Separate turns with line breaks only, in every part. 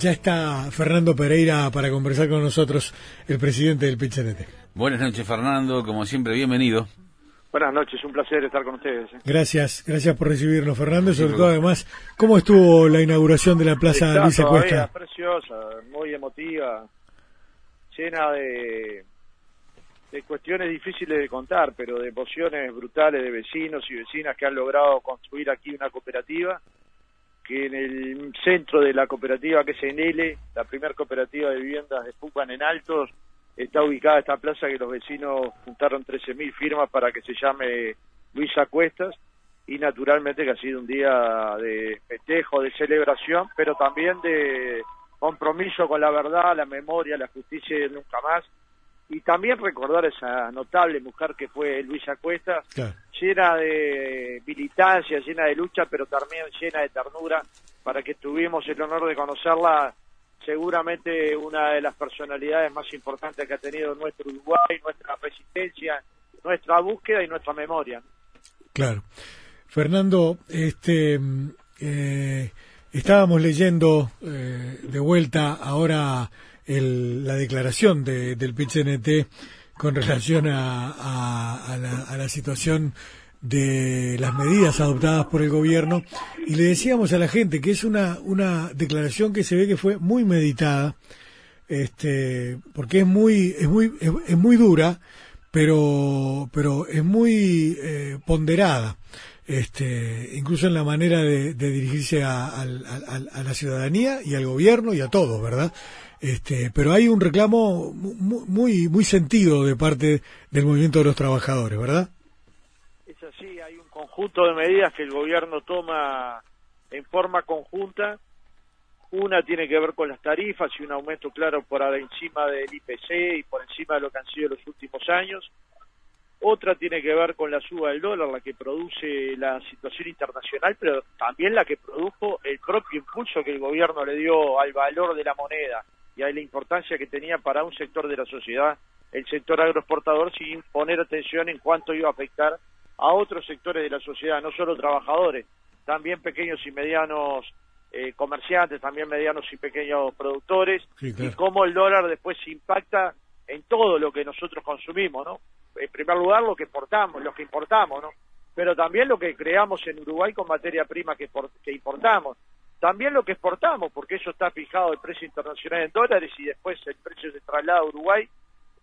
Ya está Fernando Pereira para conversar con nosotros, el presidente del PCNT.
Buenas noches, Fernando. Como siempre, bienvenido.
Buenas noches, un placer estar con ustedes. ¿eh?
Gracias, gracias por recibirnos, Fernando. Y sobre todo, además, ¿cómo estuvo la inauguración de la Plaza Luisa Cuesta?
Preciosa, muy emotiva, llena de, de cuestiones difíciles de contar, pero de emociones brutales de vecinos y vecinas que han logrado construir aquí una cooperativa que en el centro de la cooperativa que es Enele, la primera cooperativa de viviendas de Pucan en Altos, está ubicada esta plaza que los vecinos juntaron 13.000 firmas para que se llame Luisa Cuestas. Y naturalmente que ha sido un día de festejo, de celebración, pero también de compromiso con la verdad, la memoria, la justicia y nunca más y también recordar esa notable mujer que fue Luisa Cuesta, llena de militancia, llena de lucha, pero también llena de ternura, para que tuvimos el honor de conocerla, seguramente una de las personalidades más importantes que ha tenido nuestro Uruguay, nuestra resistencia, nuestra búsqueda y nuestra memoria.
Claro. Fernando, este, eh, estábamos leyendo eh, de vuelta ahora la declaración de, del PCNT con relación a, la, situación de las medidas adoptadas por el gobierno. Y le decíamos a la gente que es una, una declaración que se ve que fue muy meditada este porque es muy es muy es, muy dura pero pero es muy eh, ponderada este incluso en la manera de, dirigirse a, la ciudadanía y al gobierno y a todos verdad este, pero hay un reclamo muy, muy sentido de parte del movimiento de los trabajadores, ¿verdad?
Es así, hay un conjunto de medidas que el gobierno toma en forma conjunta. Una tiene que ver con las tarifas y un aumento claro por encima del IPC y por encima de lo que han sido los últimos años. Otra tiene que ver con la suba del dólar, la que produce la situación internacional, pero también la que produjo el propio impulso que el gobierno le dio al valor de la moneda y hay la importancia que tenía para un sector de la sociedad, el sector agroexportador, sin poner atención en cuánto iba a afectar a otros sectores de la sociedad, no solo trabajadores, también pequeños y medianos eh, comerciantes, también medianos y pequeños productores, y cómo el dólar después impacta en todo lo que nosotros consumimos, ¿no? En primer lugar, lo que importamos, lo que importamos, ¿no? Pero también lo que creamos en Uruguay con materia prima que, que importamos también lo que exportamos, porque eso está fijado el precio internacional en dólares y después el precio se traslada a Uruguay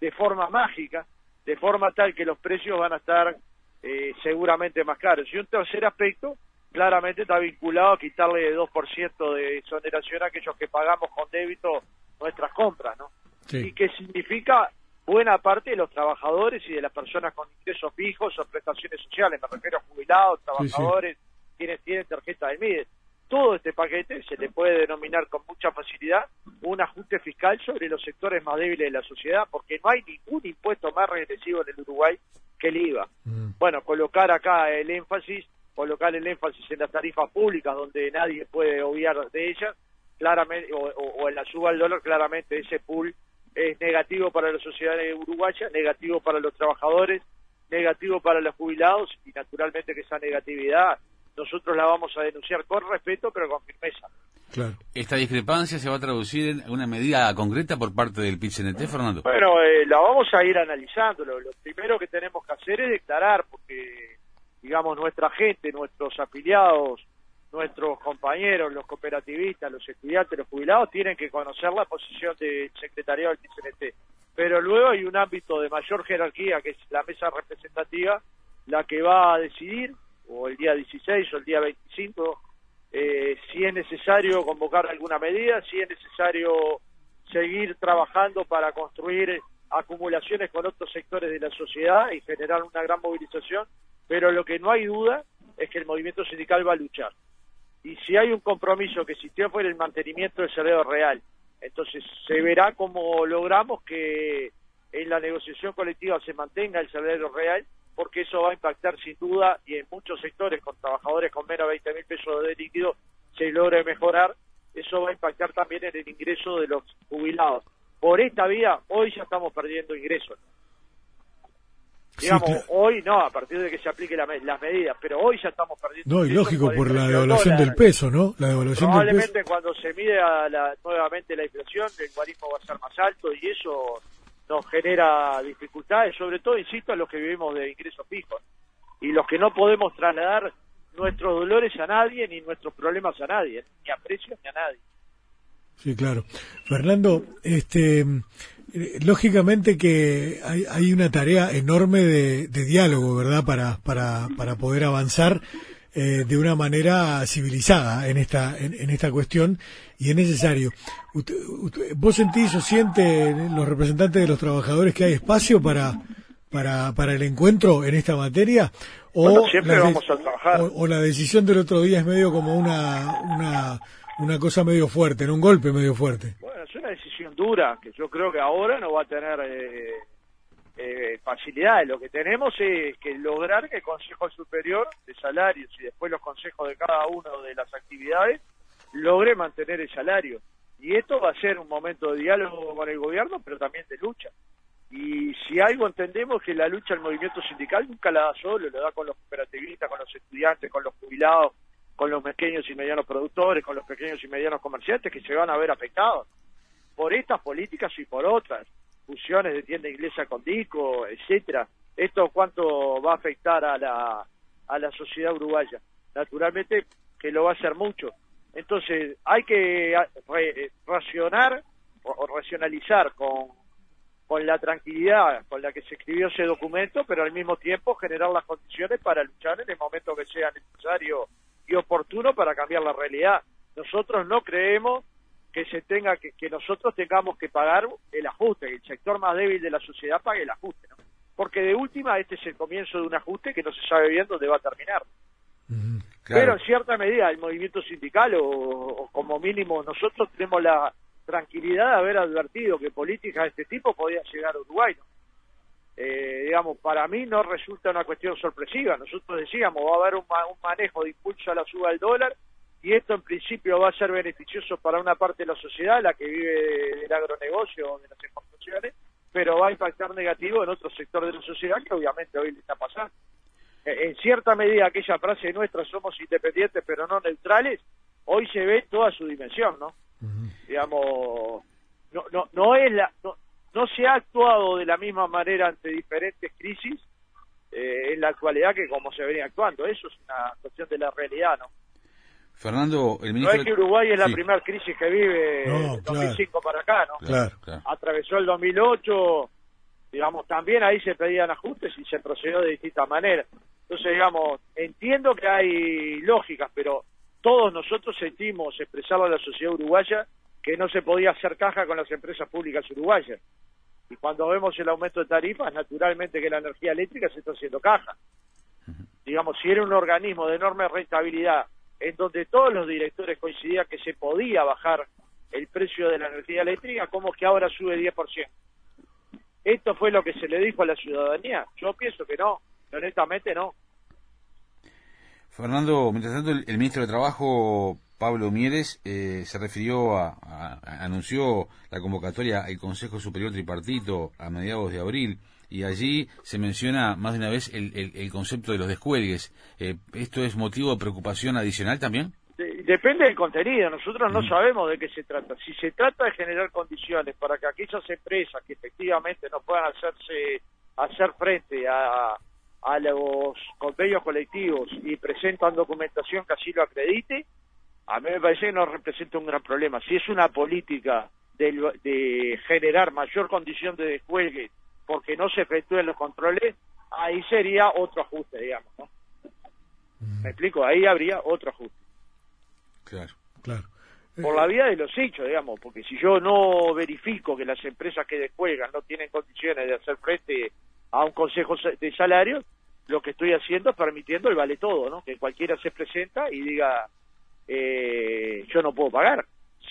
de forma mágica, de forma tal que los precios van a estar eh, seguramente más caros. Y un tercer aspecto, claramente está vinculado a quitarle de 2% de exoneración a aquellos que pagamos con débito nuestras compras, ¿no? Y que significa buena parte de los trabajadores y de las personas con ingresos fijos o prestaciones sociales, me refiero a jubilados, trabajadores, quienes tienen tarjeta de MIDE todo este paquete se le puede denominar con mucha facilidad un ajuste fiscal sobre los sectores más débiles de la sociedad, porque no hay ningún impuesto más regresivo en el Uruguay que el IVA. Mm. Bueno, colocar acá el énfasis, colocar el énfasis en las tarifas públicas donde nadie puede obviar de ellas, claramente, o, en la suba del dólar, claramente ese pool es negativo para la sociedad uruguaya, negativo para los trabajadores, negativo para los jubilados y naturalmente que esa negatividad nosotros la vamos a denunciar con respeto, pero con firmeza.
Claro. ¿Esta discrepancia se va a traducir en una medida concreta por parte del PIT-CNT, Fernando?
Bueno, eh, la vamos a ir analizando. Lo, primero que tenemos que hacer es declarar, porque, digamos, nuestra gente, nuestros afiliados, nuestros compañeros, los cooperativistas, los estudiantes, los jubilados, tienen que conocer la posición del secretariado del PIT-CNT. Pero luego hay un ámbito de mayor jerarquía, que es la mesa representativa, la que va a decidir o el día 16 o el día 25, eh, si es necesario convocar alguna medida, si es necesario seguir trabajando para construir acumulaciones con otros sectores de la sociedad y generar una gran movilización, pero lo que no hay duda es que el movimiento sindical va a luchar. Y si hay un compromiso que existió fue el mantenimiento del salario real. Entonces se verá cómo logramos que en la negociación colectiva se mantenga el salario real porque eso va a impactar sin duda y en muchos sectores con trabajadores con menos de 20 mil pesos de líquido se logre mejorar, eso va a impactar también en el ingreso de los jubilados. Por esta vía, hoy ya estamos perdiendo ingresos. Digamos, hoy no, a partir de que se aplique la, las medidas, pero hoy ya estamos perdiendo.
No, y lógico, por la devaluación del peso, ¿no? La devaluación
Probablemente
del
peso. cuando se mide la, nuevamente la inflación, el guarismo va a ser más alto y eso nos genera dificultades, sobre todo, insisto, a los que vivimos de ingresos fijos y los que no podemos trasladar nuestros dolores a nadie ni nuestros problemas a nadie, ni a precios ni a nadie.
Sí, claro. Fernando, este, lógicamente que hay, hay, una tarea enorme de, diálogo, ¿verdad? Para, para, para poder avanzar eh, de una manera civilizada en esta, en, esta cuestión y es necesario. ¿Vos sentís o siente los representantes de los trabajadores que hay espacio para, para, para el encuentro en esta materia?
O, siempre vamos a trabajar.
O, la decisión del otro día es medio como una, una, una cosa medio fuerte, en un golpe medio fuerte.
Bueno, es una decisión dura, que yo creo que ahora no va a tener eh, eh, facilidades. Lo que tenemos es que lograr que el Consejo Superior de Salarios y después los consejos de cada una de las actividades logre mantener el salario. Y esto va a ser un momento de diálogo con el gobierno, pero también de lucha. Y si algo entendemos que la lucha del movimiento sindical nunca la da solo, la da con los cooperativistas, con los estudiantes, con los jubilados, con los pequeños y medianos productores, con los pequeños y medianos comerciantes que se van a ver afectados por estas políticas y por otras, fusiones de tienda inglesa con Dico, etcétera. Esto cuánto va a afectar a la, a la sociedad uruguaya. Naturalmente que lo va a hacer mucho. Entonces hay que racionar o racionalizar con con la tranquilidad con la que se escribió ese documento, pero al mismo tiempo generar las condiciones para luchar en el momento que sea necesario y oportuno para cambiar la realidad. Nosotros no creemos que se tenga que, que nosotros tengamos que pagar el ajuste, que el sector más débil de la sociedad pague el ajuste, ¿no? Porque de última este es el comienzo de un ajuste que no se sabe bien dónde va a terminar. Pero en cierta medida el movimiento sindical o como mínimo nosotros tenemos la, tranquilidad de haber advertido que políticas de este tipo podían llegar a Uruguay. Eh, digamos, para mí no resulta una cuestión sorpresiva. Nosotros decíamos, va a haber un, manejo de impulso a la suba del dólar y esto en principio va a ser beneficioso para una parte de la sociedad, la que vive del agronegocio o de las exportaciones, pero va a impactar negativo en otro sector de la sociedad que obviamente hoy le está pasando. Eh, en cierta medida aquella frase nuestra, somos independientes pero no neutrales, hoy se ve toda su dimensión, ¿no? digamos, no, no, no es la, no, se ha actuado de la misma manera ante diferentes crisis eh, en la actualidad que como se venía actuando. Eso es una cuestión de la realidad, ¿no?
Fernando, el ministro...
No es que Uruguay es la primera crisis que vive no, 2005 para acá, ¿no?
Claro,
Atravesó el 2008, digamos, también ahí se pedían ajustes y se procedió de distintas maneras. Entonces, digamos, entiendo que hay lógicas, pero todos nosotros sentimos expresarlo a la sociedad uruguaya que no se podía hacer caja con las empresas públicas uruguayas. Y cuando vemos el aumento de tarifas, naturalmente que la energía eléctrica se está haciendo caja. Digamos, si era un organismo de enorme rentabilidad, en donde todos los directores coincidían que se podía bajar el precio de la energía eléctrica, ¿cómo que ahora sube 10%? ¿Esto fue lo que se le dijo a la ciudadanía? Yo pienso que no, honestamente no.
Fernando, mientras tanto, el, ministro de Trabajo, Pablo Mieres, eh, se refirió a, anunció la convocatoria al Consejo Superior Tripartito a mediados de abril y allí se menciona más de una vez el, concepto de los descuelgues. Eh, ¿Esto es motivo de preocupación adicional también?
Depende del contenido, nosotros no sabemos de qué se trata. Si se trata de generar condiciones para que aquellas empresas que efectivamente no puedan hacerse hacer frente a, a los convenios colectivos y presentan documentación que así lo acredite, a mí me parece que no representa un gran problema. Si es una política de, generar mayor condición de descuelgue porque no se efectúen los controles, ahí sería otro ajuste, digamos. ¿no? ¿Me explico? Ahí habría otro ajuste.
Claro,
claro.
Por la vía de los hechos, digamos, porque si yo no verifico que las empresas que descuelgan no tienen condiciones de hacer frente a un consejo de salario, lo que estoy haciendo es permitiendo el vale todo, ¿no? Que cualquiera se presenta y diga, eh, yo no puedo pagar,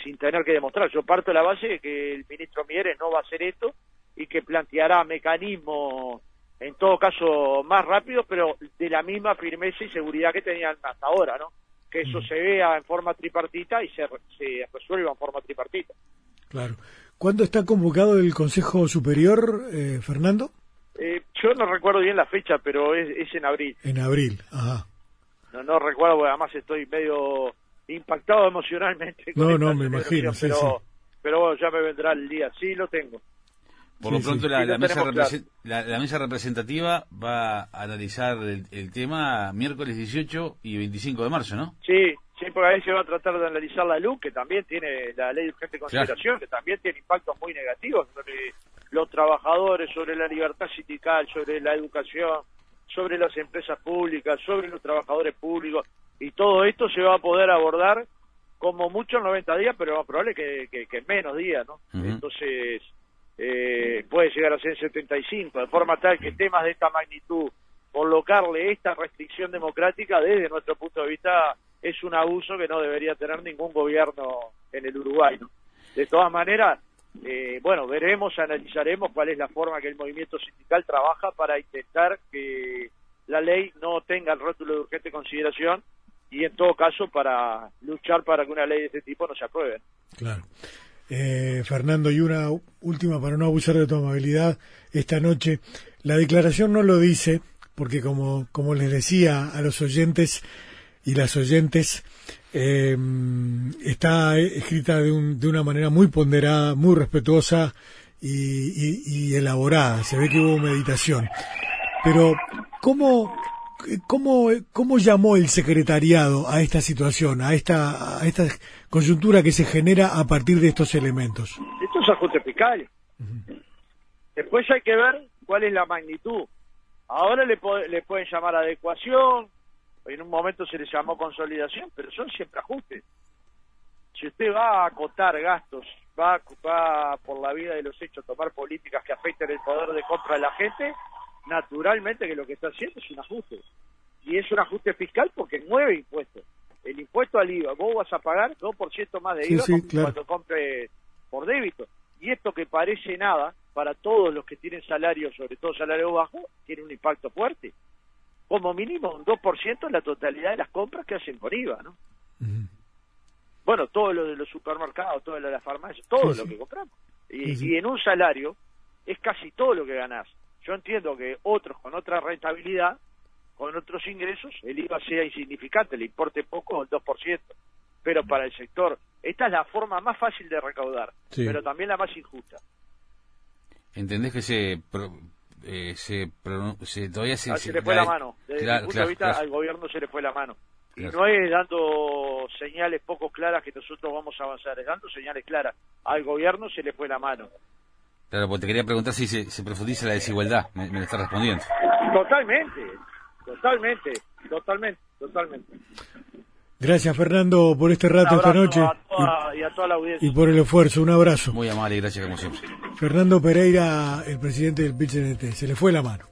sin tener que demostrar. Yo parto de la base de que el ministro Mieres no va a hacer esto y que planteará mecanismos, en todo caso, más rápidos, pero de la misma firmeza y seguridad que tenían hasta ahora, ¿no? Que eso se vea en forma tripartita y se, se resuelva en forma tripartita.
Claro. ¿Cuándo está convocado el Consejo Superior, eh, Fernando?
Eh, Yo no recuerdo bien la fecha, pero es, es en abril.
En abril, ajá.
No, no recuerdo, porque además estoy medio impactado emocionalmente.
No, no, me imagino, sí,
pero,
sí.
pero bueno, ya me vendrá el día. Sí, lo tengo.
Por
Sí,
lo pronto
sí.
la, mesa represen- la- la mesa representativa va a analizar el, el tema miércoles 18 y 25 de marzo, ¿no?
Sí, sí, porque ahí se va a tratar de analizar la luz, que también tiene la ley de urgente consideración, que también tiene impactos muy negativos sobre los trabajadores, sobre la libertad sindical, sobre la educación, sobre las empresas públicas, sobre los trabajadores públicos, y todo esto se va a poder abordar como mucho en 90 días, pero más probable que, que, que en menos días, ¿no? Entonces, eh, puede llegar a ser 75, de forma tal que temas de esta magnitud, colocarle esta restricción democrática desde nuestro punto de vista es un abuso que no debería tener ningún gobierno en el Uruguay. De todas maneras, eh, bueno, veremos, analizaremos cuál es la forma que el movimiento sindical trabaja para intentar que la ley no tenga el rótulo de urgente consideración y en todo caso para luchar para que una ley de este tipo no se apruebe.
Claro. Eh, Fernando, y una última para no abusar de tu amabilidad esta noche. La declaración no lo dice, porque como, como les decía a los oyentes y las oyentes, eh, está escrita de, un- de una manera muy ponderada, muy respetuosa y, y- y elaborada. Se ve que hubo meditación. Pero, ¿cómo, cómo, cómo llamó el secretariado a esta situación, a esta, a esta coyuntura que se genera a partir de estos elementos?
Esto es ajuste fiscal. Después hay que ver cuál es la magnitud. Ahora le, pueden llamar adecuación, en un momento se le llamó consolidación, pero son siempre ajustes. Si usted va a acotar gastos, va, a- va por la vida de los hechos a tomar políticas que afecten el poder de compra de la gente, naturalmente que lo que está haciendo es un ajuste. Y es un ajuste fiscal porque mueve impuestos. El impuesto al IVA, vos vas a pagar 2% más de IVA
sí,
cuando-
claro.
cuando compre por débito. Y esto que parece nada, para todos los que tienen salarios, sobre todo salario bajo, tiene un impacto fuerte. Como mínimo un 2% en la totalidad de las compras que hacen con IVA, ¿no? Bueno, todo lo de los supermercados, todo lo de las farmacias, todo
Sí,
lo que compramos. Y, en un salario es casi todo lo que ganás. Yo entiendo que otros con otra rentabilidad, con otros ingresos, el IVA sea insignificante, le importe poco o el 2%. Pero para el sector, esta es la forma más fácil de recaudar,
Sí.
pero también la más injusta.
¿Entendés que se, pro- eh, se, pro- se- todavía se,
Ah,
se-
se le fue la
la-
mano. Desde
Claro,
mi punto
claro,
de vista,
claro.
al gobierno se le fue la mano. Y
Claro.
no es dando señales poco claras que nosotros vamos a avanzar, es dando señales claras. Al gobierno se le fue la mano.
Claro, porque te quería preguntar si se, se profundiza la desigualdad, me, me lo está respondiendo.
Totalmente, totalmente, totalmente, totalmente.
Gracias, Fernando, por este rato esta noche
a toda- y a toda la audiencia.
y por el esfuerzo. Un abrazo.
Muy amable y gracias como siempre.
Fernando Pereira, el presidente del PIT-CNT. Se le fue la mano.